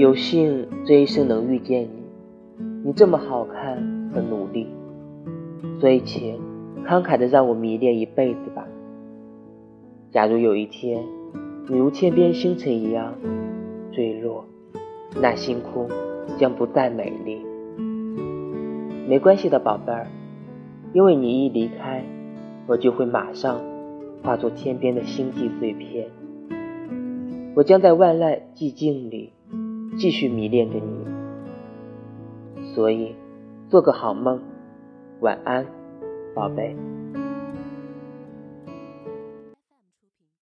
有幸这一生能遇见你，你这么好看和努力，所以请慷慨的让我迷恋一辈子吧。假如有一天你如天边星辰一样坠落，那星空将不再美丽。没关系的，宝贝儿，因为你一离开，我就会马上化作天边的星际碎片。我将在万籁寂静里继续迷恋着你，所以做个好梦，晚安，宝贝。